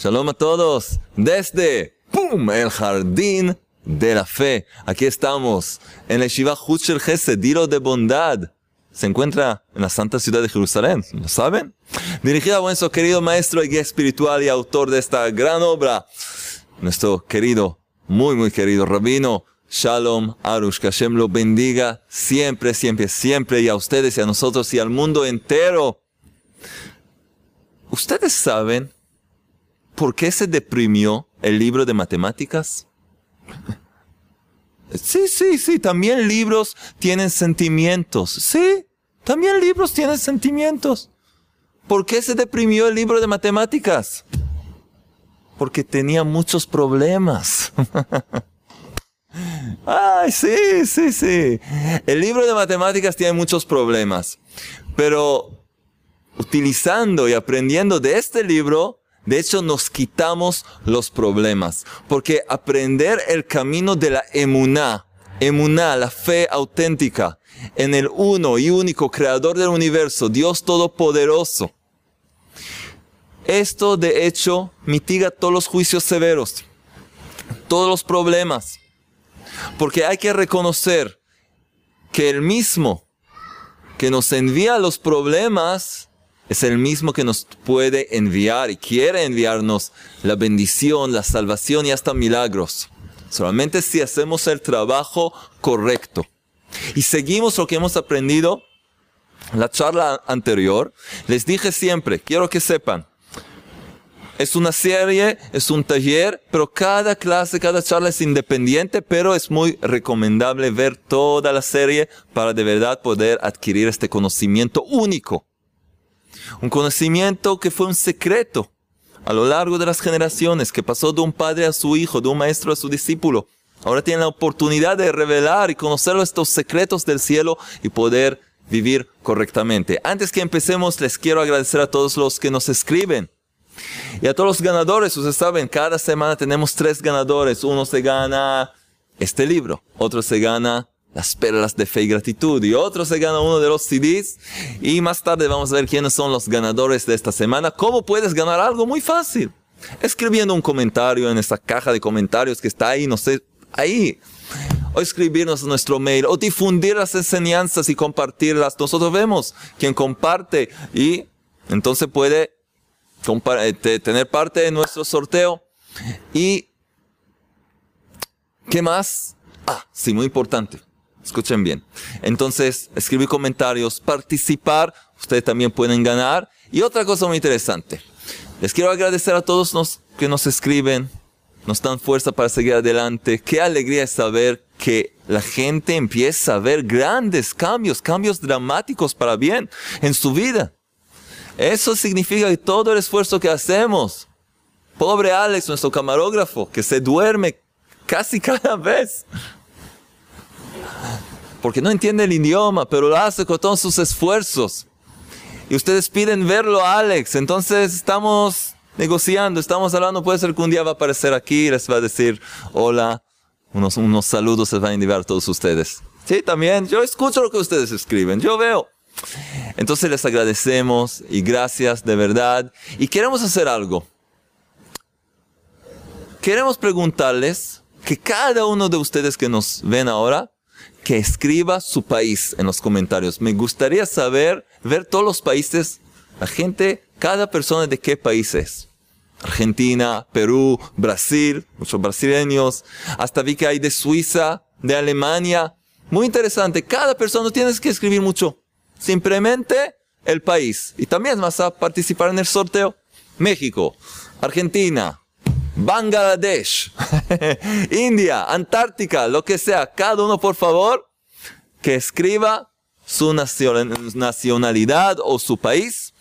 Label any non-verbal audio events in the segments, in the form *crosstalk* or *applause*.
Shalom a todos desde ¡pum! el jardín de la fe. Aquí estamos en el Shiva Huchel Gesed, Dilo de Bondad. Se encuentra en la santa ciudad de Jerusalén, ¿lo saben? Dirigida a nuestro querido maestro y guía espiritual y autor de esta gran obra, nuestro querido, muy, muy querido rabino Shalom Arush, que Hashem lo bendiga siempre, siempre, siempre, y a ustedes y a nosotros y al mundo entero. ¿Ustedes saben por qué se deprimió el libro de matemáticas? Sí, sí, sí, también libros tienen sentimientos. Sí, también libros tienen sentimientos. ¿Por qué se deprimió el libro de matemáticas? Porque tenía muchos problemas. *laughs* Ay, sí, sí, sí. El libro de matemáticas tiene muchos problemas, pero utilizando y aprendiendo de este libro, de hecho nos quitamos los problemas, porque aprender el camino de la emuná, emuná, la fe auténtica, en el uno y único creador del universo, Dios Todopoderoso, esto de hecho mitiga todos los juicios severos, todos los problemas. Porque hay que reconocer que el mismo que nos envía los problemas es el mismo que nos puede enviar y quiere enviarnos la bendición, la salvación y hasta milagros. Solamente si hacemos el trabajo correcto. Y seguimos lo que hemos aprendido en la charla anterior. Les dije siempre, quiero que sepan, es una serie, es un taller, pero cada clase, cada charla es independiente, pero es muy recomendable ver toda la serie para de verdad poder adquirir este conocimiento único. Un conocimiento que fue un secreto a lo largo de las generaciones, que pasó de un padre a su hijo, de un maestro a su discípulo. Ahora tienen la oportunidad de revelar y conocer estos secretos del cielo y poder vivir correctamente. Antes que empecemos, les quiero agradecer a todos los que nos escriben y a todos los ganadores, ustedes saben, cada semana tenemos tres ganadores. Uno se gana este libro, otro se gana las perlas de fe y gratitud y otro se gana uno de los CDs. Y más tarde vamos a ver quiénes son los ganadores de esta semana. ¿Cómo puedes ganar algo? Muy fácil. Escribiendo un comentario en esta caja de comentarios que está ahí, no sé, ahí o escribirnos nuestro mail, o difundir las enseñanzas y compartirlas. Nosotros vemos quien comparte y entonces puede eh, tener parte de nuestro sorteo. Y, ¿qué más? Ah, sí, muy importante. Escuchen bien. Entonces, escribir comentarios, participar, ustedes también pueden ganar. Y otra cosa muy interesante. Les quiero agradecer a todos los que nos escriben, nos dan fuerza para seguir adelante. Qué alegría es saber que la gente empieza a ver grandes cambios, cambios dramáticos para bien en su vida. Eso significa que todo el esfuerzo que hacemos, pobre Alex, nuestro camarógrafo, que se duerme casi *laughs* cada vez, porque no entiende el idioma, pero lo hace con todos sus esfuerzos. Y ustedes piden verlo Alex, entonces estamos negociando, estamos hablando, puede ser que un día va a aparecer aquí y les va a decir hola, unos, unos saludos se van a enviar a todos ustedes. Sí, también, yo escucho lo que ustedes escriben, yo veo. Entonces les agradecemos y gracias de verdad. Y queremos hacer algo. Queremos preguntarles que cada uno de ustedes que nos ven ahora, que escriba su país en los comentarios. Me gustaría saber, ver todos los países, la gente, cada persona de qué país es. Argentina, Perú, Brasil, muchos brasileños, hasta vi que hay de Suiza, de Alemania. Muy interesante, cada persona tienes que escribir mucho. Simplemente el país. Y también vas a participar en el sorteo. México, Argentina, Bangladesh, *laughs* India, Antártica, lo que sea. Cada uno, por favor, que escriba su nacionalidad o su país.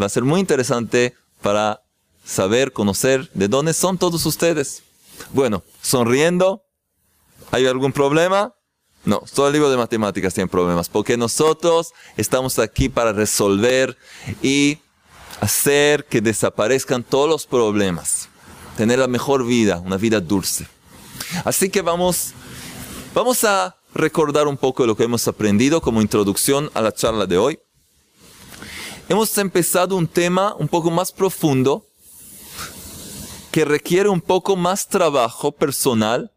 Va a ser muy interesante para saber, conocer de dónde son todos ustedes. Bueno, sonriendo. ¿Hay algún problema? No, todo el libro de matemáticas tiene problemas, porque nosotros estamos aquí para resolver y hacer que desaparezcan todos los problemas, tener la mejor vida, una vida dulce. Así que vamos, vamos a recordar un poco lo que hemos aprendido como introducción a la charla de hoy. Hemos empezado un tema un poco más profundo que requiere un poco más trabajo personal,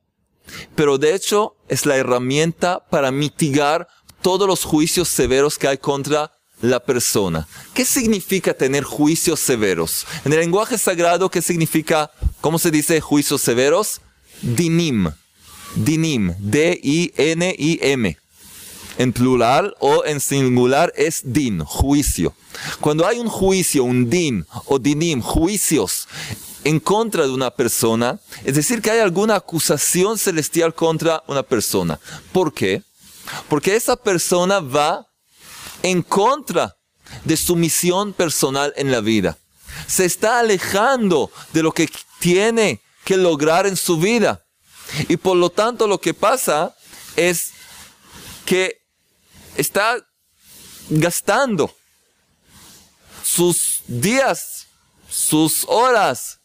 pero de hecho es la herramienta para mitigar todos los juicios severos que hay contra la persona. ¿Qué significa tener juicios severos? En el lenguaje sagrado, ¿qué significa, cómo se dice juicios severos? Dinim. Dinim. D-I-N-I-M. En plural o en singular es din, juicio. Cuando hay un juicio, un din o dinim, juicios en contra de una persona, es decir, que hay alguna acusación celestial contra una persona. ¿Por qué? Porque esa persona va en contra de su misión personal en la vida. Se está alejando de lo que tiene que lograr en su vida. Y por lo tanto lo que pasa es que está gastando sus días, sus horas,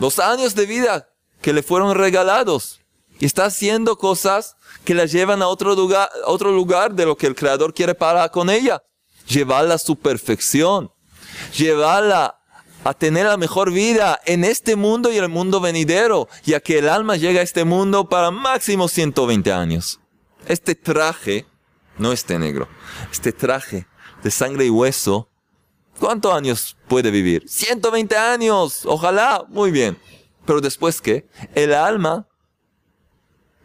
los años de vida que le fueron regalados. Y está haciendo cosas que la llevan a otro lugar, otro lugar de lo que el Creador quiere para con ella. Llevarla a su perfección. Llevarla a tener la mejor vida en este mundo y el mundo venidero, ya que el alma llega a este mundo para máximo 120 años. Este traje, no este negro, este traje de sangre y hueso ¿Cuántos años puede vivir? 120 años, ojalá, muy bien. Pero después que el alma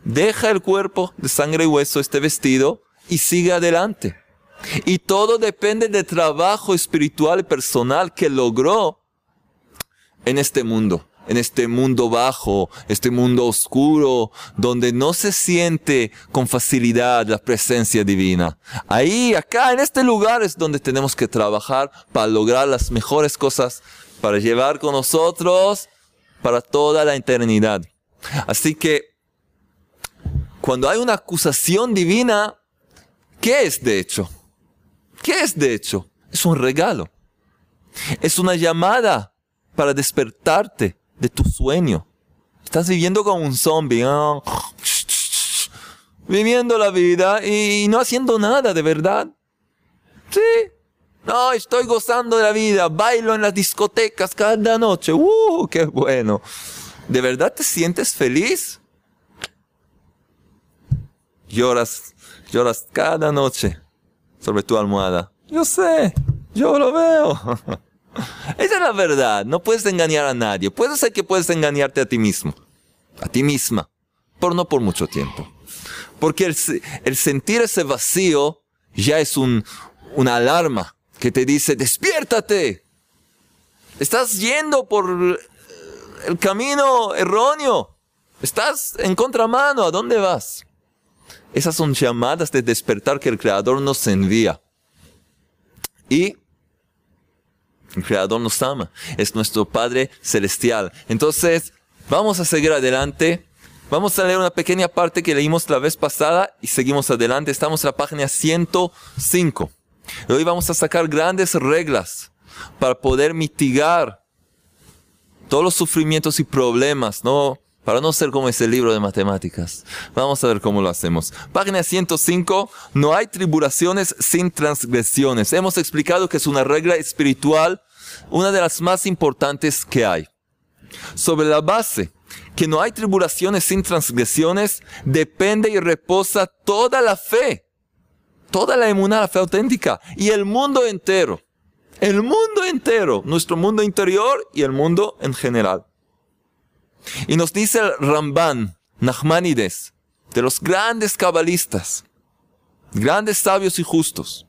deja el cuerpo de sangre y hueso, este vestido, y sigue adelante. Y todo depende del trabajo espiritual y personal que logró en este mundo en este mundo bajo, este mundo oscuro, donde no se siente con facilidad la presencia divina. Ahí, acá, en este lugar es donde tenemos que trabajar para lograr las mejores cosas, para llevar con nosotros para toda la eternidad. Así que, cuando hay una acusación divina, ¿qué es de hecho? ¿Qué es de hecho? Es un regalo. Es una llamada para despertarte de tu sueño. Estás viviendo como un zombie, viviendo la vida y no haciendo nada de verdad. Sí, no, estoy gozando de la vida, bailo en las discotecas cada noche. ¡Uh, qué bueno! ¿De verdad te sientes feliz? Lloras, lloras cada noche sobre tu almohada. Yo sé, yo lo veo. *laughs* Esa es la verdad. No puedes engañar a nadie. Puede ser que puedes engañarte a ti mismo, a ti misma, pero no por mucho tiempo. Porque el, sentir ese vacío ya es un, una alarma que te dice, despiértate. Estás yendo por el camino erróneo. Estás en contramano. ¿A dónde vas? Esas son llamadas de despertar que el Creador nos envía. Y el Creador nos ama. Es nuestro Padre Celestial. Entonces, vamos a seguir adelante. Vamos a leer una pequeña parte que leímos la vez pasada y seguimos adelante. Estamos en la página 105. hoy vamos a sacar grandes reglas para poder mitigar todos los sufrimientos y problemas, ¿no? Para no ser como ese libro de matemáticas. Vamos a ver cómo lo hacemos. Página 105. No hay tribulaciones sin transgresiones. Hemos explicado que es una regla espiritual, una de las más importantes que hay. Sobre la base que no hay tribulaciones sin transgresiones, depende y reposa toda la fe. Toda la emuná, la fe auténtica. Y el mundo entero. El mundo entero. Nuestro mundo interior y el mundo en general. Y nos dice el Ramban, Nachmanides, de los grandes cabalistas, grandes sabios y justos.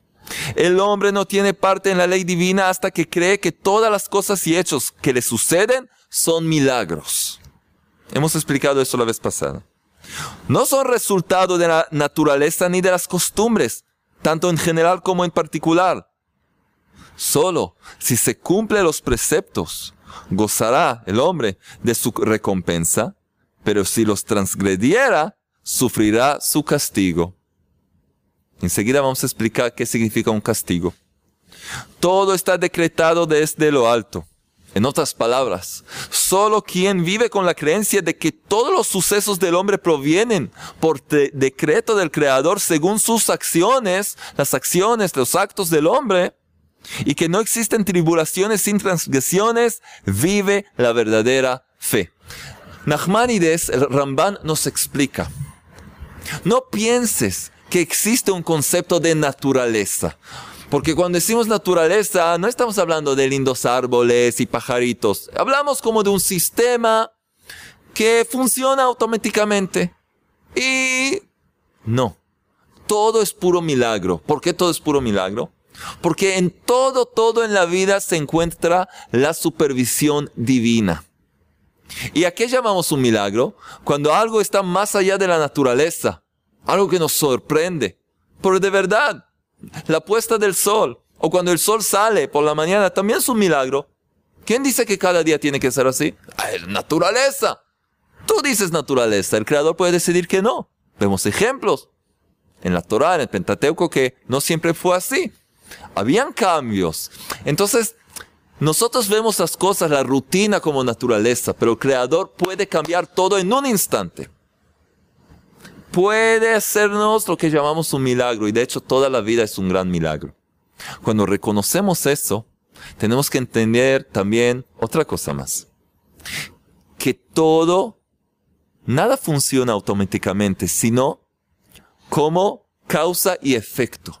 El hombre no tiene parte en la ley divina hasta que cree que todas las cosas y hechos que le suceden son milagros. Hemos explicado eso la vez pasada. No son resultado de la naturaleza ni de las costumbres, tanto en general como en particular. Solo si se cumplen los preceptos gozará el hombre de su recompensa, pero si los transgrediera, sufrirá su castigo. Enseguida vamos a explicar qué significa un castigo. Todo está decretado desde lo alto. En otras palabras, solo quien vive con la creencia de que todos los sucesos del hombre provienen por decreto del Creador según sus acciones, las acciones, los actos del hombre, y que no existen tribulaciones sin transgresiones, vive la verdadera fe. Nachmanides, el Ramban, nos explica. No pienses que existe un concepto de naturaleza. Porque cuando decimos naturaleza, no estamos hablando de lindos árboles y pajaritos. Hablamos como de un sistema que funciona automáticamente. Y no, todo es puro milagro. ¿Por qué todo es puro milagro? Porque en todo, todo en la vida se encuentra la supervisión divina. ¿Y a qué llamamos un milagro? Cuando algo está más allá de la naturaleza, algo que nos sorprende. Pero de verdad, la puesta del sol, o cuando el sol sale por la mañana, también es un milagro. ¿Quién dice que cada día tiene que ser así? Ah, naturaleza. Tú dices naturaleza, el creador puede decidir que no. Vemos ejemplos en la Torah, en el Pentateuco, que no siempre fue así. Habían cambios. Entonces, nosotros vemos las cosas, la rutina como naturaleza, pero el creador puede cambiar todo en un instante puede hacernos lo que llamamos un milagro y de hecho toda la vida es un gran milagro. Cuando reconocemos eso, tenemos que entender también otra cosa más. Que todo, nada funciona automáticamente, sino como causa y efecto.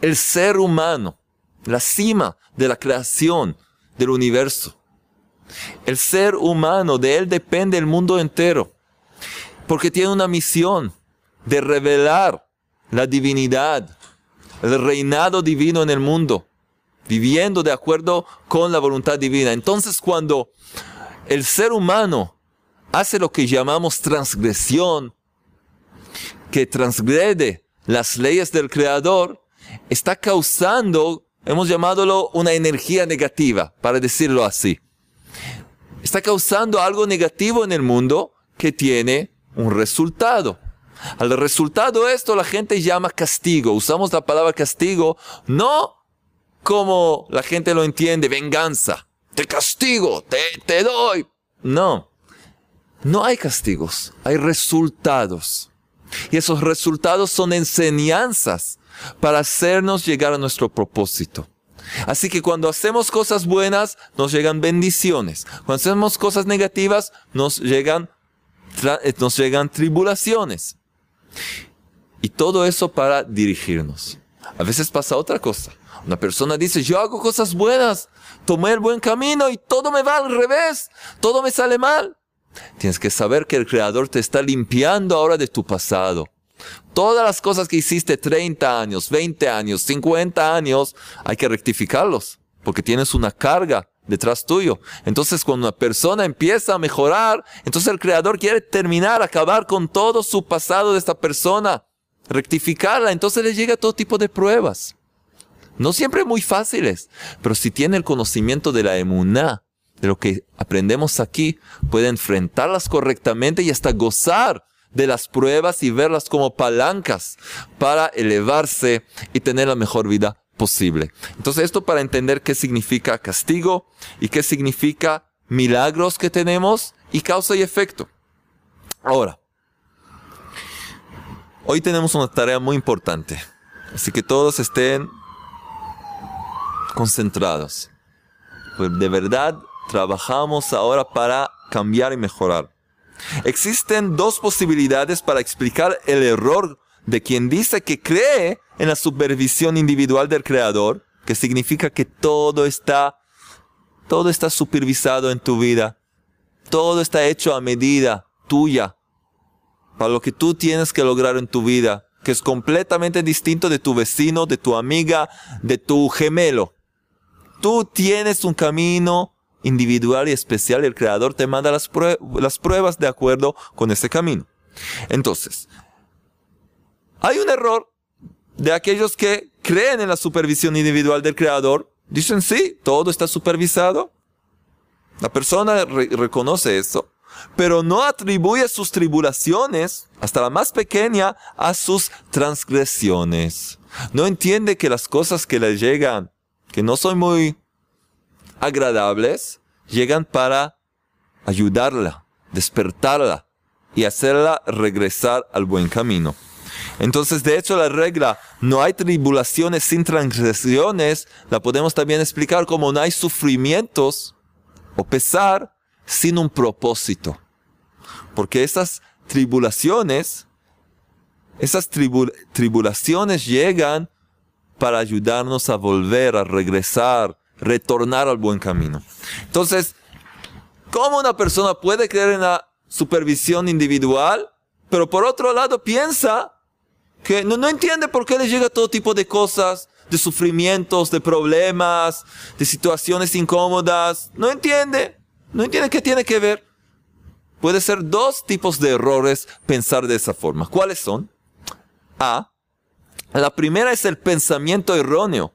El ser humano, la cima de la creación del universo. El ser humano, de él depende el mundo entero. Porque tiene una misión de revelar la divinidad, el reinado divino en el mundo, viviendo de acuerdo con la voluntad divina. Entonces cuando el ser humano hace lo que llamamos transgresión, que transgrede las leyes del Creador, está causando, hemos llamadolo una energía negativa, para decirlo así. Está causando algo negativo en el mundo que tiene un resultado. Al resultado esto la gente llama castigo. Usamos la palabra castigo no como la gente lo entiende, venganza. Te castigo, te, te doy. No, no hay castigos, hay resultados. Y esos resultados son enseñanzas para hacernos llegar a nuestro propósito. Así que cuando hacemos cosas buenas, nos llegan bendiciones. Cuando hacemos cosas negativas, nos llegan, nos llegan tribulaciones. Y todo eso para dirigirnos. A veces pasa otra cosa. Una persona dice, yo hago cosas buenas, tomé el buen camino y todo me va al revés, todo me sale mal. Tienes que saber que el Creador te está limpiando ahora de tu pasado. Todas las cosas que hiciste 30 años, 20 años, 50 años, hay que rectificarlos, porque tienes una carga detrás tuyo. Entonces cuando una persona empieza a mejorar, entonces el creador quiere terminar, acabar con todo su pasado de esta persona, rectificarla, entonces le llega todo tipo de pruebas. No siempre muy fáciles, pero si tiene el conocimiento de la emuná, de lo que aprendemos aquí, puede enfrentarlas correctamente y hasta gozar de las pruebas y verlas como palancas para elevarse y tener la mejor vida posible. Entonces esto para entender qué significa castigo y qué significa milagros que tenemos y causa y efecto. Ahora, hoy tenemos una tarea muy importante, así que todos estén concentrados. Pues de verdad trabajamos ahora para cambiar y mejorar. Existen dos posibilidades para explicar el error de quien dice que cree en la supervisión individual del creador, que significa que todo está, todo está supervisado en tu vida. Todo está hecho a medida tuya, para lo que tú tienes que lograr en tu vida, que es completamente distinto de tu vecino, de tu amiga, de tu gemelo. Tú tienes un camino individual y especial el creador te manda las, las pruebas de acuerdo con ese camino. Entonces, hay un error de aquellos que creen en la supervisión individual del creador. Dicen, sí, todo está supervisado. La persona reconoce eso, pero no atribuye sus tribulaciones, hasta la más pequeña, a sus transgresiones. No entiende que las cosas que le llegan, que no son muy agradables, llegan para ayudarla, despertarla y hacerla regresar al buen camino. Entonces, de hecho, la regla no hay tribulaciones sin transgresiones, la podemos también explicar como no hay sufrimientos o pesar sin un propósito. Porque esas tribulaciones, esas tribulaciones llegan para ayudarnos a volver, a regresar, retornar al buen camino. Entonces, ¿cómo una persona puede creer en la supervisión individual, pero por otro lado piensa que no, no entiende por qué le llega todo tipo de cosas, de sufrimientos, de problemas, de situaciones incómodas? No entiende, no entiende qué tiene que ver. Puede ser dos tipos de errores pensar de esa forma. ¿Cuáles son? A. La primera es el pensamiento erróneo,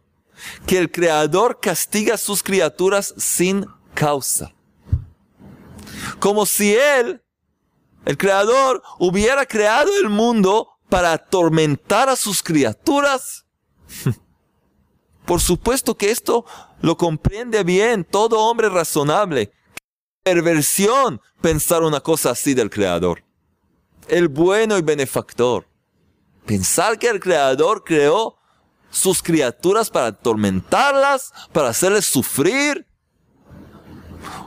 que el Creador castiga a sus criaturas sin causa. Como si Él, el Creador, hubiera creado el mundo para atormentar a sus criaturas. *laughs* Por supuesto que esto lo comprende bien todo hombre razonable perversión pensar una cosa así del Creador. El bueno y benefactor. Pensar que el Creador creó sus criaturas para atormentarlas, para hacerles sufrir.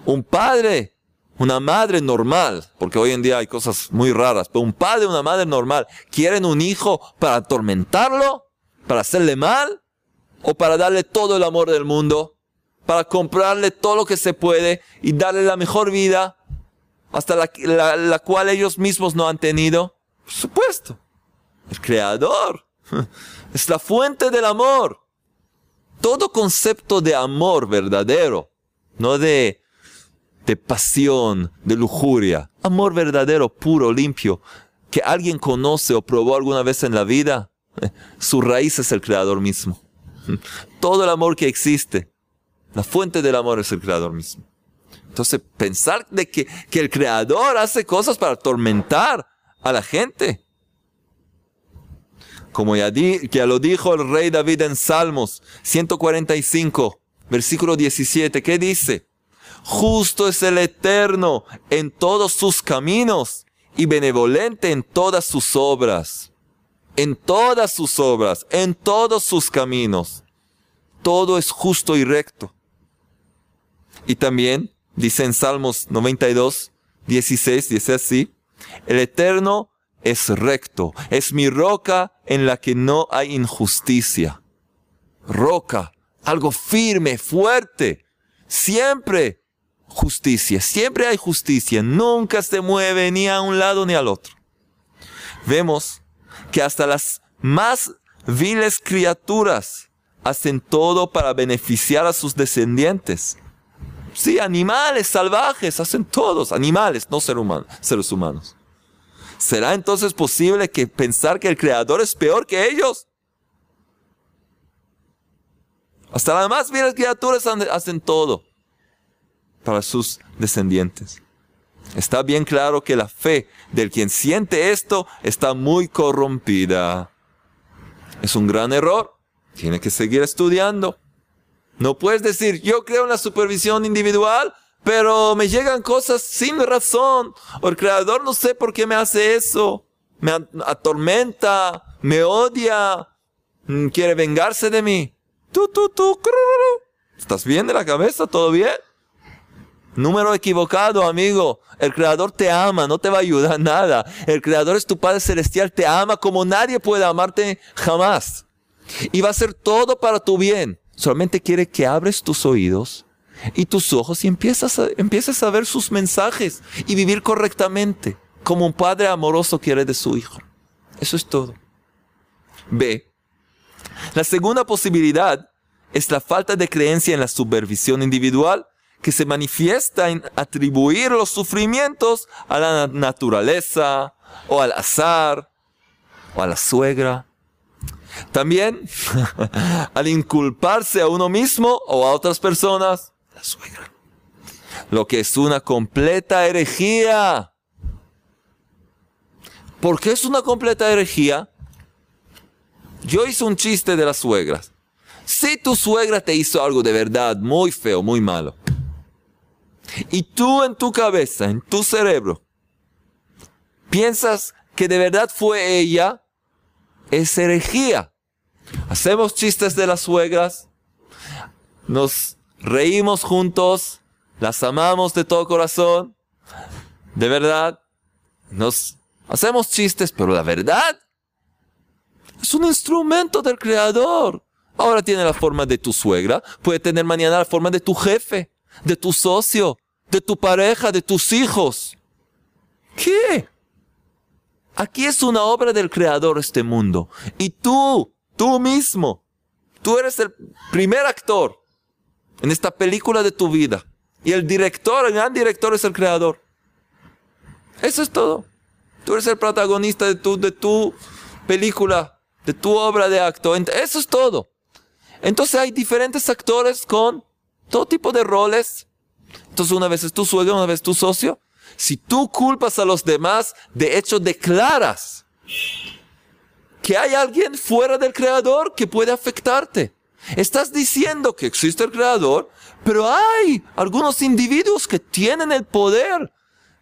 Un padre, una madre normal, porque hoy en día hay cosas muy raras, pero un padre, una madre normal, ¿quieren un hijo para atormentarlo? ¿Para hacerle mal? ¿O para darle todo el amor del mundo? para comprarle todo lo que se puede y darle la mejor vida, hasta la, cual ellos mismos no han tenido. Por supuesto, el creador *laughs* es la fuente del amor. Todo concepto de amor verdadero, no de, de pasión, de lujuria, amor verdadero, puro, limpio, que alguien conoce o probó alguna vez en la vida, *laughs* su raíz es el creador mismo. *laughs* Todo el amor que existe la fuente del amor es el creador mismo. Entonces, pensar de que, que el creador hace cosas para atormentar a la gente. Como ya, ya lo dijo el rey David en Salmos 145, versículo 17, ¿qué dice? Justo es el Eterno en todos sus caminos y benevolente en todas sus obras. En todas sus obras, en todos sus caminos. Todo es justo y recto. Y también dice en Salmos 92, 16, dice así, el Eterno es recto, es mi roca en la que no hay injusticia. Roca, algo firme, fuerte, siempre justicia, siempre hay justicia, nunca se mueve ni a un lado ni al otro. Vemos que hasta las más viles criaturas hacen todo para beneficiar a sus descendientes. Sí, animales salvajes, hacen todos, animales, no seres humanos. ¿Será entonces posible que pensar que el Creador es peor que ellos? Hasta las más bien criaturas hacen todo para sus descendientes. Está bien claro que la fe del quien siente esto está muy corrompida. Es un gran error. Tiene que seguir estudiando. No puedes decir, yo creo en la supervisión individual, pero me llegan cosas sin razón. El creador no sé por qué me hace eso. Me atormenta, me odia, mm, quiere vengarse de mí. Tú, tú, tú. ¿Estás bien de la cabeza? ¿Todo bien? Número equivocado, amigo. El Creador te ama, no te va a ayudar *laughs* nada. El Creador es tu Padre Celestial, te ama como nadie puede amarte jamás. Y va a hacer todo para tu bien. Solamente quiere que abres tus oídos y tus ojos y empiezas a, empieces a ver sus mensajes y vivir correctamente, como un padre amoroso quiere de su hijo. Eso es todo. B. La segunda posibilidad es la falta de creencia en la supervisión individual que se manifiesta en atribuir los sufrimientos a la naturaleza o al azar o a la suegra también, *laughs* al inculparse a uno mismo o a otras personas, la suegra. Lo que es una completa herejía. ¿Por qué es una completa herejía? Yo hice un chiste de las suegras. Si tu suegra te hizo algo de verdad muy feo, muy malo, y tú en tu cabeza, en tu cerebro, piensas que de verdad fue ella, es herejía. Hacemos chistes de las suegras, nos reímos juntos, las amamos de todo corazón, de verdad, nos hacemos chistes, pero la verdad es un instrumento del Creador. Ahora tiene la forma de tu suegra, puede tener mañana la forma de tu jefe, de tu socio, de tu pareja, de tus hijos. ¿Qué? Aquí es una obra del Creador este mundo. Y tú, tú mismo, tú eres el primer actor en esta película de tu vida. Y el director, el gran director es el Creador. Eso es todo. Tú eres el protagonista de tu, de tu película, de tu obra de acto. Eso es todo. Entonces hay diferentes actores con todo tipo de roles. Entonces una vez es tu suegro, una vez tu socio. Si tú culpas a los demás, de hecho declaras que hay alguien fuera del creador que puede afectarte. Estás diciendo que existe el creador, pero hay algunos individuos que tienen el poder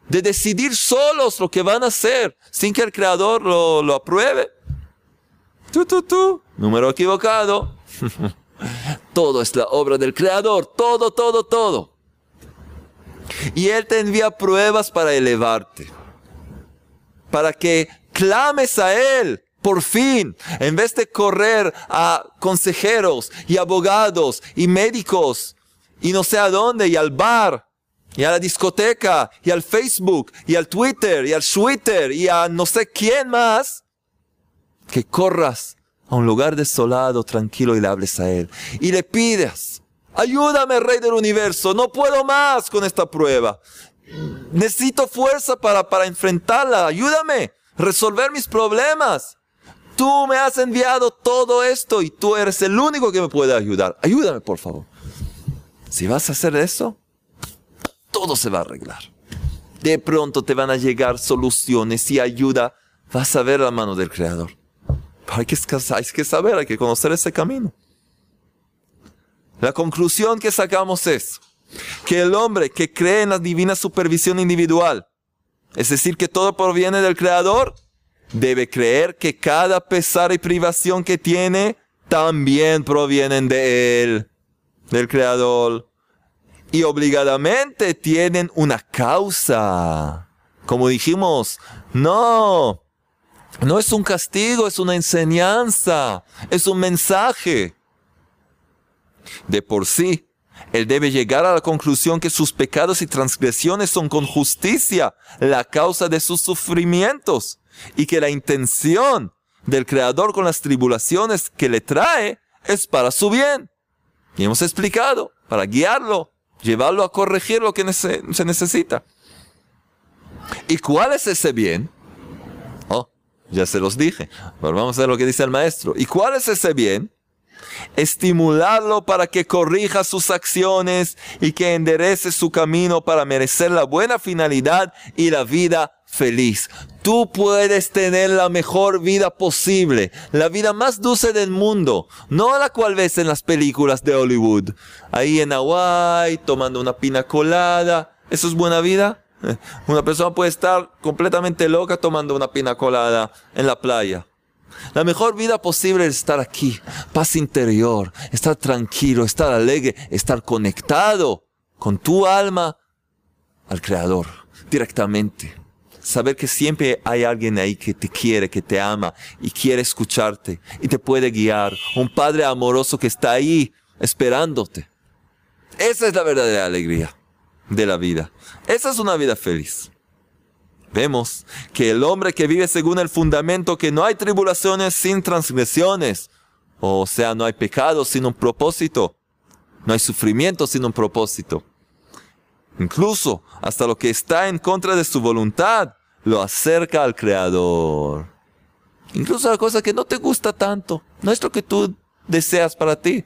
de decidir solos lo que van a hacer sin que el creador lo, lo apruebe. Tú, tú, tú, número equivocado. *laughs* todo es la obra del creador, todo, todo, todo. Y Él te envía pruebas para elevarte, para que clames a Él por fin, en vez de correr a consejeros y abogados y médicos y no sé a dónde y al bar y a la discoteca y al Facebook y al Twitter y al Twitter y a no sé quién más, que corras a un lugar desolado, tranquilo y le hables a Él y le pidas Ayúdame, Rey del Universo. No puedo más con esta prueba. Necesito fuerza para, para enfrentarla. Ayúdame. Resolver mis problemas. Tú me has enviado todo esto y tú eres el único que me puede ayudar. Ayúdame, por favor. Si vas a hacer eso, todo se va a arreglar. De pronto te van a llegar soluciones y ayuda. Vas a ver la mano del Creador. hay que, hay que saber, hay que conocer ese camino. La conclusión que sacamos es que el hombre que cree en la divina supervisión individual, es decir, que todo proviene del Creador, debe creer que cada pesar y privación que tiene también provienen de Él, del Creador. Y obligadamente tienen una causa. Como dijimos, no, no es un castigo, es una enseñanza, es un mensaje. De por sí, él debe llegar a la conclusión que sus pecados y transgresiones son con justicia la causa de sus sufrimientos y que la intención del Creador con las tribulaciones que le trae es para su bien. Y hemos explicado, para guiarlo, llevarlo a corregir lo que se necesita. ¿Y cuál es ese bien? Oh, ya se los dije. Pero vamos a ver lo que dice el maestro. ¿Y cuál es ese bien? estimularlo para que corrija sus acciones y que enderece su camino para merecer la buena finalidad y la vida feliz. Tú puedes tener la mejor vida posible, la vida más dulce del mundo, no la cual ves en las películas de Hollywood. Ahí en Hawaii, tomando una pina colada. ¿Eso es buena vida? *laughs* Una persona puede estar completamente loca tomando una pina colada en la playa. La mejor vida posible es estar aquí, paz interior, estar tranquilo, estar alegre, estar conectado con tu alma al Creador directamente. Saber que siempre hay alguien ahí que te quiere, que te ama y quiere escucharte y te puede guiar. Un Padre amoroso que está ahí esperándote. Esa es la verdadera alegría de la vida. Esa es una vida feliz. Vemos que el hombre que vive según el fundamento que no hay tribulaciones sin transgresiones, o sea, no hay pecado sin un propósito, no hay sufrimiento sin un propósito. Incluso hasta lo que está en contra de su voluntad lo acerca al Creador. Incluso la cosa que no te gusta tanto, no es lo que tú deseas para ti.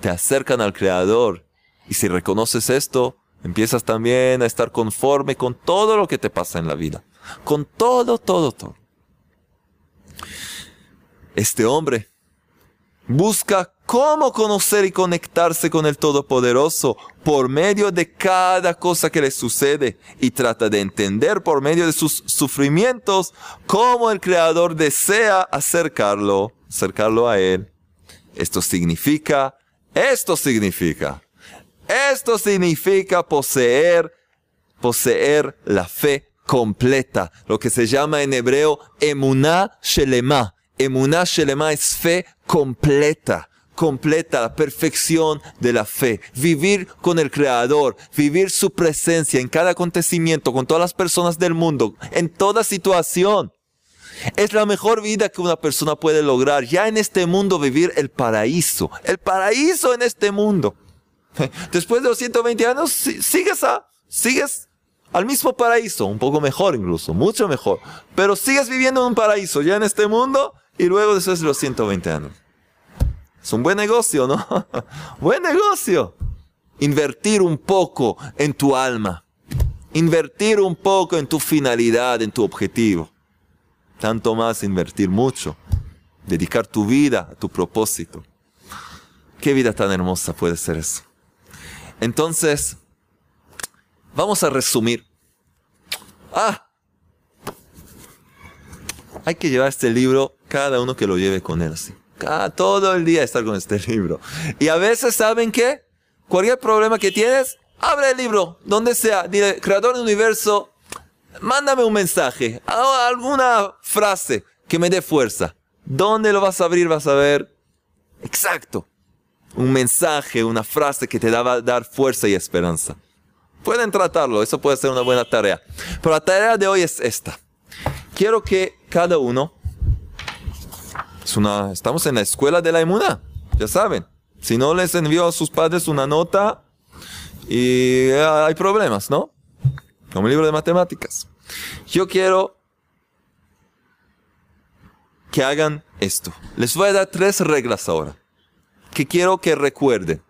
Te acercan al Creador. Y si reconoces esto, Empiezas también a estar conforme con todo lo que te pasa en la vida. Con todo, todo, todo. Este hombre busca cómo conocer y conectarse con el Todopoderoso por medio de cada cosa que le sucede y trata de entender por medio de sus sufrimientos cómo el Creador desea acercarlo, acercarlo a Él. Esto significa, esto significa Esto significa poseer, poseer la fe completa, lo que se llama en hebreo emuná shelema. Emuná shelema es fe completa completa, la perfección de la fe. Vivir con el Creador, vivir su presencia en cada acontecimiento, con todas las personas del mundo, en toda situación. Es la mejor vida que una persona puede lograr. Ya en este mundo vivir el paraíso. El paraíso en este mundo. *laughs* Después de los 120 años, sigues, a, sigues al mismo paraíso. Un poco mejor incluso, mucho mejor. Pero sigues viviendo en un paraíso ya en este mundo y luego después de los 120 años. Es un buen negocio, ¿no? *laughs* buen negocio. Invertir un poco en tu alma. Invertir un poco en tu finalidad, en tu objetivo. Tanto más invertir mucho. Dedicar tu vida a tu propósito. Qué vida tan hermosa puede ser eso. Entonces, vamos a resumir. Ah, hay que llevar este libro, cada uno que lo lleve con él así. Ah, todo el día estar con este *laughs* libro. Y a veces, ¿saben qué? Cualquier problema que tienes, abre el libro, donde sea. Dile, creador del universo, mándame un mensaje, alguna frase que me dé fuerza. ¿Dónde lo vas a abrir? Vas a ver exacto. Un mensaje, una frase que te va a dar fuerza y esperanza. Pueden tratarlo, eso puede ser una buena tarea. Pero la tarea de hoy es esta. Quiero que cada uno estamos en la escuela de la inmunidad, ya saben. Si no les envió a sus padres una nota y eh, hay problemas, ¿no? Como el libro de matemáticas. Yo quiero que hagan esto. Les voy a dar tres reglas ahora que quiero que recuerden.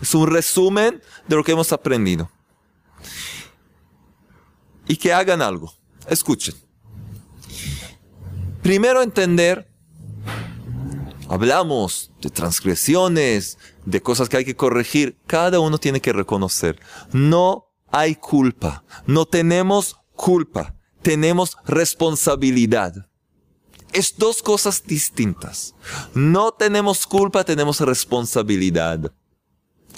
Es un resumen de lo que hemos aprendido. Y que hagan algo. Escuchen. Primero entender hablamos de transgresiones, de cosas que hay que corregir, cada uno tiene que reconocer. No hay culpa, no tenemos culpa, tenemos responsabilidad. Es dos cosas distintas. No tenemos culpa, tenemos responsabilidad.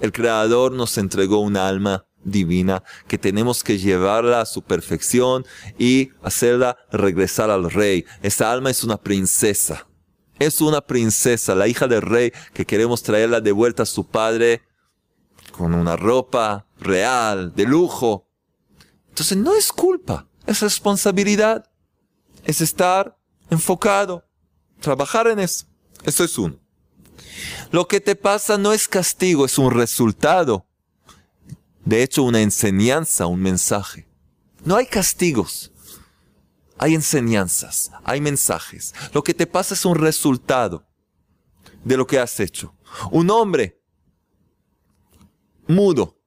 El Creador nos entregó un alma divina que tenemos que llevarla a su perfección y hacerla regresar al rey. Esa alma es una princesa es una princesa, la hija del rey, que queremos traerla de vuelta a su padre con una ropa real, de lujo. Entonces no es culpa, es responsabilidad. Es estar enfocado, trabajar en eso. Eso es uno. Lo que te pasa no es castigo, es un resultado. De hecho, una enseñanza, un mensaje. No hay castigos hay enseñanzas, hay mensajes. Lo que te pasa es un resultado de lo que has hecho. Un hombre mudo,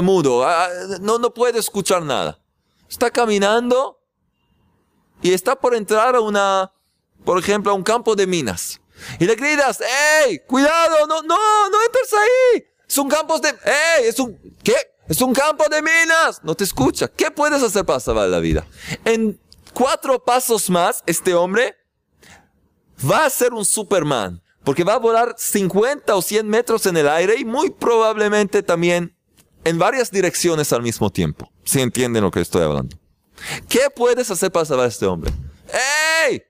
mudo, ah, no, no puede escuchar nada. Está caminando y está por entrar a una, por ejemplo, a un campo de minas. Y le gritas, ¡Ey! ¡Cuidado! ¡No, no! ¡No entres ahí! Es un campo de... ¡Ey! Es un... ¿Qué? Es un campo de minas. No te escucha. ¿Qué puedes hacer para salvar la vida? En cuatro pasos más, este hombre va a ser un Superman. Porque va a volar 50 o 100 metros en el aire y muy probablemente también en varias direcciones al mismo tiempo. Si entienden lo que estoy hablando. ¿Qué puedes hacer para salvar este hombre? ¡Ey!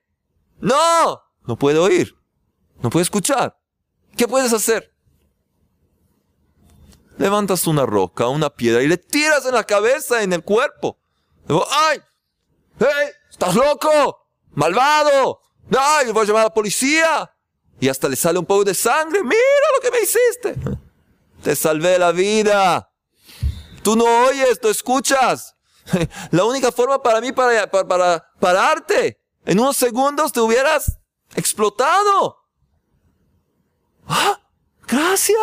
¡No! No puede oír. No puede escuchar. ¿Qué puedes hacer? Levantas una roca, una piedra y le tiras en la cabeza, en el cuerpo. ¡ay! ¡Hey! ¿Estás loco? ¡Malvado! ¡Ay! Voy a llamar a la policía. Y hasta le sale un poco de sangre. ¡Mira lo que me hiciste! Te salvé la vida. Tú no oyes, tú escuchas. La única forma para mí para, para, para pararte. En unos segundos te hubieras explotado. ¡Ah! Gracias.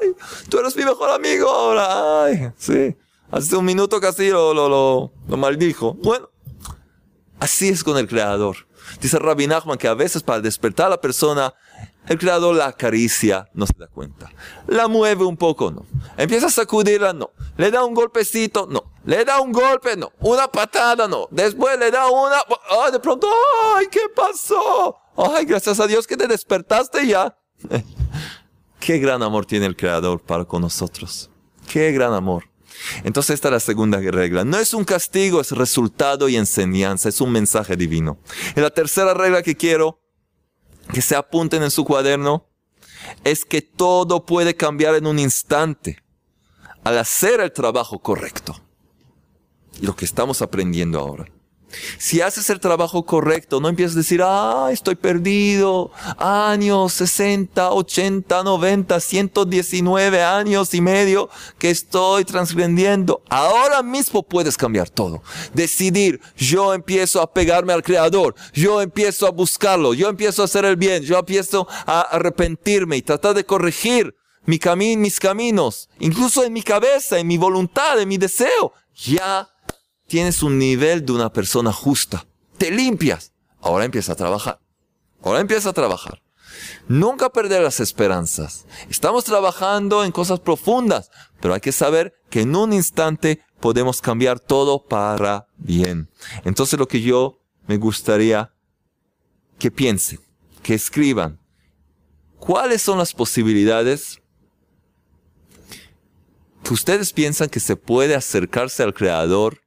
Ay, tú eres mi mejor amigo ahora. Ay, sí. Hace un minuto casi lo, lo, lo, lo maldijo. Bueno, así es con el Creador. Dice Rabbi Nachman que a veces para despertar a la persona, el Creador la acaricia, no se da cuenta. La mueve un poco, no. Empieza a sacudirla, no. Le da un golpecito, no. Le da un golpe, no. Una patada, no. Después le da una... Ay, de pronto, ¡ay, qué pasó! Ay, gracias a Dios que te despertaste ya. *laughs* Qué gran amor tiene el Creador para con nosotros. Qué gran amor. Entonces esta es la segunda regla. No es un castigo, es resultado y enseñanza, es un mensaje divino. Y la tercera regla que quiero que se apunten en su cuaderno es que todo puede cambiar en un instante al hacer el trabajo correcto. Y lo que estamos aprendiendo ahora. Si haces el trabajo correcto, no empiezas a decir, ah, estoy perdido, años 60, 80, 90, 119 años y medio que estoy transgrediendo. Ahora mismo puedes cambiar todo. Decidir, yo empiezo a pegarme al Creador, yo empiezo a buscarlo, yo empiezo a hacer el bien, yo empiezo a arrepentirme y tratar de corregir mi camino, mis caminos, incluso en mi cabeza, en mi voluntad, en mi deseo. Ya tienes un nivel de una persona justa. Te limpias. Ahora empieza a trabajar. Ahora empieza a trabajar. Nunca perder las esperanzas. Estamos trabajando en cosas profundas, pero hay que saber que en un instante podemos cambiar todo para bien. Entonces lo que yo me gustaría que piensen, que escriban, ¿cuáles son las posibilidades que ustedes piensan que se puede acercarse al Creador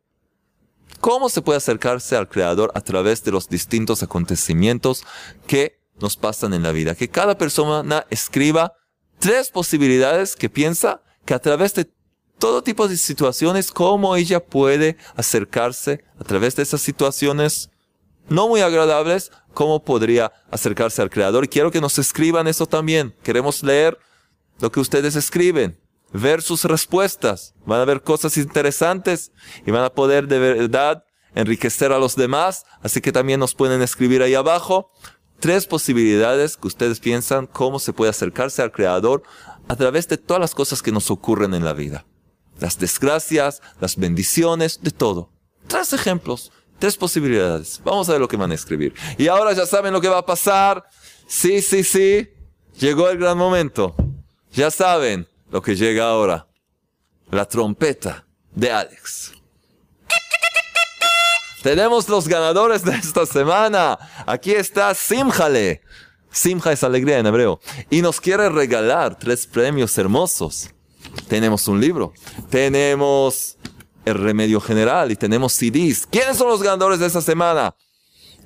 ¿Cómo se puede acercarse al Creador a través de los distintos acontecimientos que nos pasan en la vida? Que cada persona escriba tres posibilidades que piensa que a través de todo tipo de situaciones, cómo ella puede acercarse a través de esas situaciones no muy agradables, cómo podría acercarse al Creador. Quiero que nos escriban eso también. Queremos leer lo que ustedes escriben ver sus respuestas, van a ver cosas interesantes y van a poder de verdad enriquecer a los demás. Así que también nos pueden escribir ahí abajo tres posibilidades que ustedes piensan cómo se puede acercarse al Creador a través de todas las cosas que nos ocurren en la vida. Las desgracias, las bendiciones, de todo. Tres ejemplos, tres posibilidades. Vamos a ver lo que van a escribir. Y ahora ya saben lo que va a pasar. Sí, sí, sí. Llegó el gran momento. Ya saben, lo que llega ahora. La trompeta de Alex. Tenemos los ganadores de esta semana. Aquí está Simjale. Simja es alegría en hebreo. Y nos quiere regalar tres premios hermosos. Tenemos un libro. Tenemos el remedio general y tenemos CDs. ¿Quiénes son los ganadores de esta semana?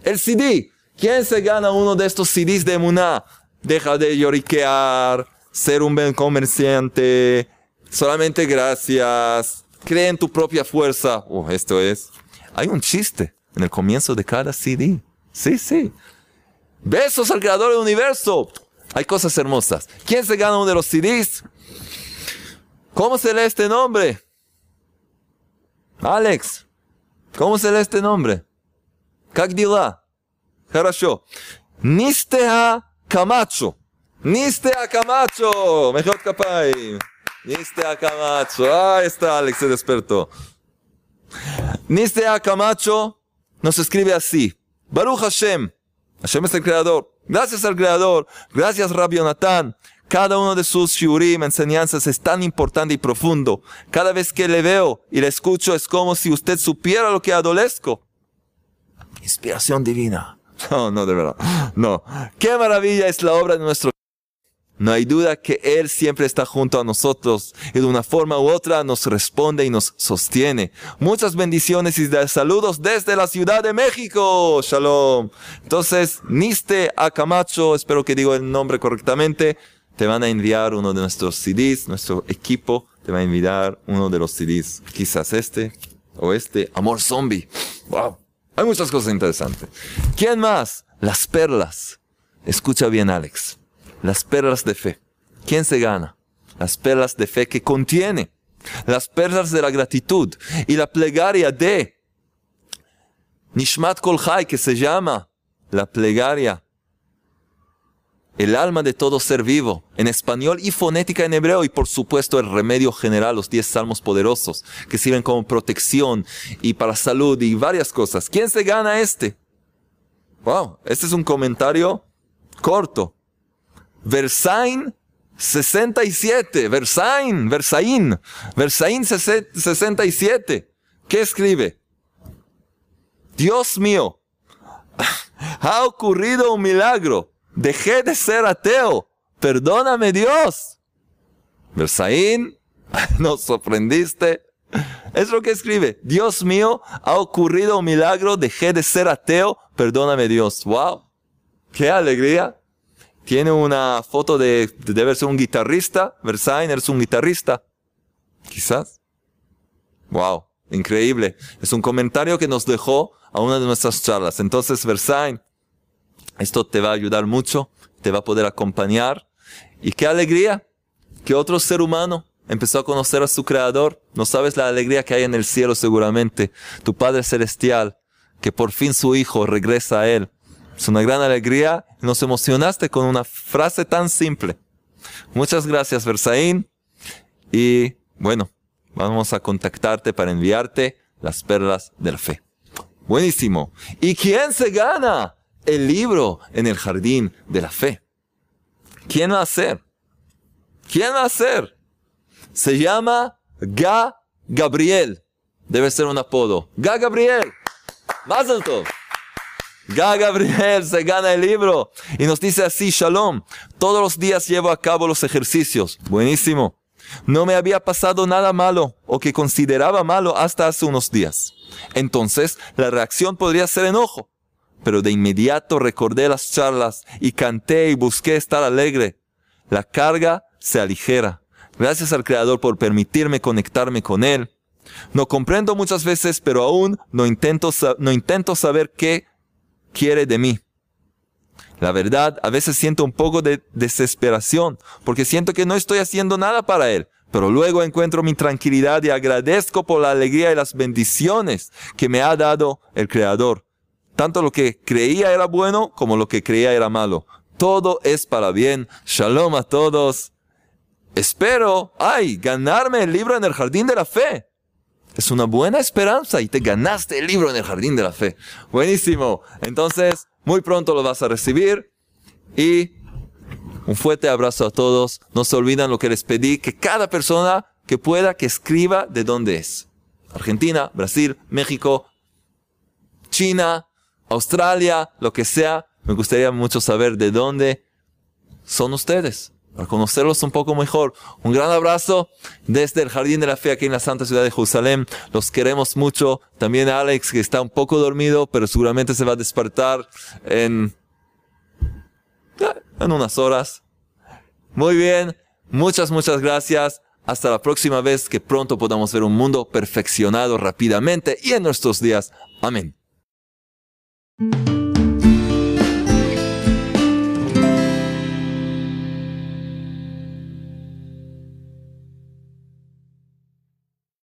El CD. ¿Quién se gana uno de estos CDs de Muná? Deja de lloriquear ser un buen comerciante, solamente gracias, cree en tu propia fuerza. Oh, esto es. Hay un chiste en el comienzo de cada CD. Sí, sí. Besos al creador del universo. Hay cosas hermosas. ¿Quién se gana uno de los CDs? ¿Cómo se lee este nombre? Alex. ¿Cómo se lee este nombre? Как дела? Хорошо. Нистеа Camacho. Niste a Camacho, mejor capay. Niste a Camacho. Ahí está, Alex se despertó. Niste a Camacho nos escribe así. Baruch Hashem. Hashem es el creador. Gracias al creador. Gracias Rabbi Natán. Cada uno de sus shiurim, enseñanzas, es tan importante y profundo. Cada vez que le veo y le escucho es como si usted supiera lo que adolezco. Inspiración divina. *laughs* No, no, de verdad. No. Qué maravilla es la obra de nuestro no hay duda que Él siempre está junto a nosotros y de una forma u otra nos responde y nos sostiene. Muchas bendiciones y saludos desde la Ciudad de México. Shalom. Entonces, Niste Camacho, espero que digo el nombre correctamente, te van a enviar uno de nuestros CDs, nuestro equipo te va a enviar uno de los CDs. Quizás este o este, Amor Zombie. Wow. Hay muchas cosas interesantes. ¿Quién más? Las perlas. Escucha bien, Alex las perlas de fe. ¿Quién se gana? Las perlas de fe que contiene, las perlas de la gratitud y la plegaria de Nishmat Kolhai, que se llama la plegaria, el alma de todo ser vivo, en español y fonética en hebreo, y por supuesto el remedio general, los diez salmos poderosos, que sirven como protección y para salud y varias cosas. ¿Quién se gana este? Wow, este es un comentario corto, Versain 67, Versain, Versain, Versain 67. ¿Qué escribe? Dios mío, *laughs* ha ocurrido un milagro. Dejé de ser ateo perdóname Dios. Versaín, *laughs* nos sorprendiste. Es lo que escribe. Dios mío, ha ocurrido un milagro, dejé de ser ateo, perdóname Dios. ¡Wow! ¡Qué alegría! Tiene una foto de, debe ser un guitarrista. Versailles, eres un guitarrista. Quizás. ¡Wow! Increíble. Es un comentario que nos dejó a una de nuestras charlas. Entonces, Versailles, esto te va a ayudar mucho, te va a poder acompañar. Y qué alegría que otro ser humano empezó a conocer a su creador. No sabes la alegría que hay en el cielo seguramente. Tu Padre Celestial, que por fin su Hijo regresa a Él. Es una gran alegría. Nos emocionaste con una frase tan simple. Muchas gracias, Versaín. Y bueno, vamos a contactarte para enviarte las perlas de la fe. Buenísimo. ¿Y quién se gana el libro en el jardín de la fe? ¿Quién va a ser? ¿Quién va a ser? Se llama Ga Gabriel. Debe ser un apodo. Ga Gabriel. Más alto. Ga Gabriel se gana el libro y nos dice así, Shalom, todos los días llevo a cabo los ejercicios. Buenísimo. No me había pasado nada malo o que consideraba malo hasta hace unos días. Entonces, la reacción podría ser enojo. Pero de inmediato recordé las charlas y canté y busqué estar alegre. La carga se aligera. Gracias al Creador por permitirme conectarme con Él. No comprendo muchas veces, pero aún no intento, no intento saber qué quiere de mí. La verdad, a veces siento un poco de desesperación, porque siento que no estoy haciendo nada para Él, pero luego encuentro mi tranquilidad y agradezco por la alegría y las bendiciones que me ha dado el Creador. Tanto lo que creía era bueno como lo que creía era malo. Todo es para bien. Shalom a todos. Espero, ay, ganarme el libro en el jardín de la fe. Es una buena esperanza y te ganaste el libro en el jardín de la fe. Buenísimo. Entonces, muy pronto lo vas a recibir y un fuerte abrazo a todos. No se olviden lo que les pedí, que cada persona que pueda que escriba de dónde es. Argentina, Brasil, México, China, Australia, lo que sea. Me gustaría mucho saber de dónde son ustedes para conocerlos un poco mejor. Un gran abrazo desde el Jardín de la Fe aquí en la Santa Ciudad de Jerusalén. Los queremos mucho. También a Alex que está un poco dormido, pero seguramente se va a despertar en, en unas horas. Muy bien. Muchas, muchas gracias. Hasta la próxima vez que pronto podamos ver un mundo perfeccionado rápidamente y en nuestros días. Amén.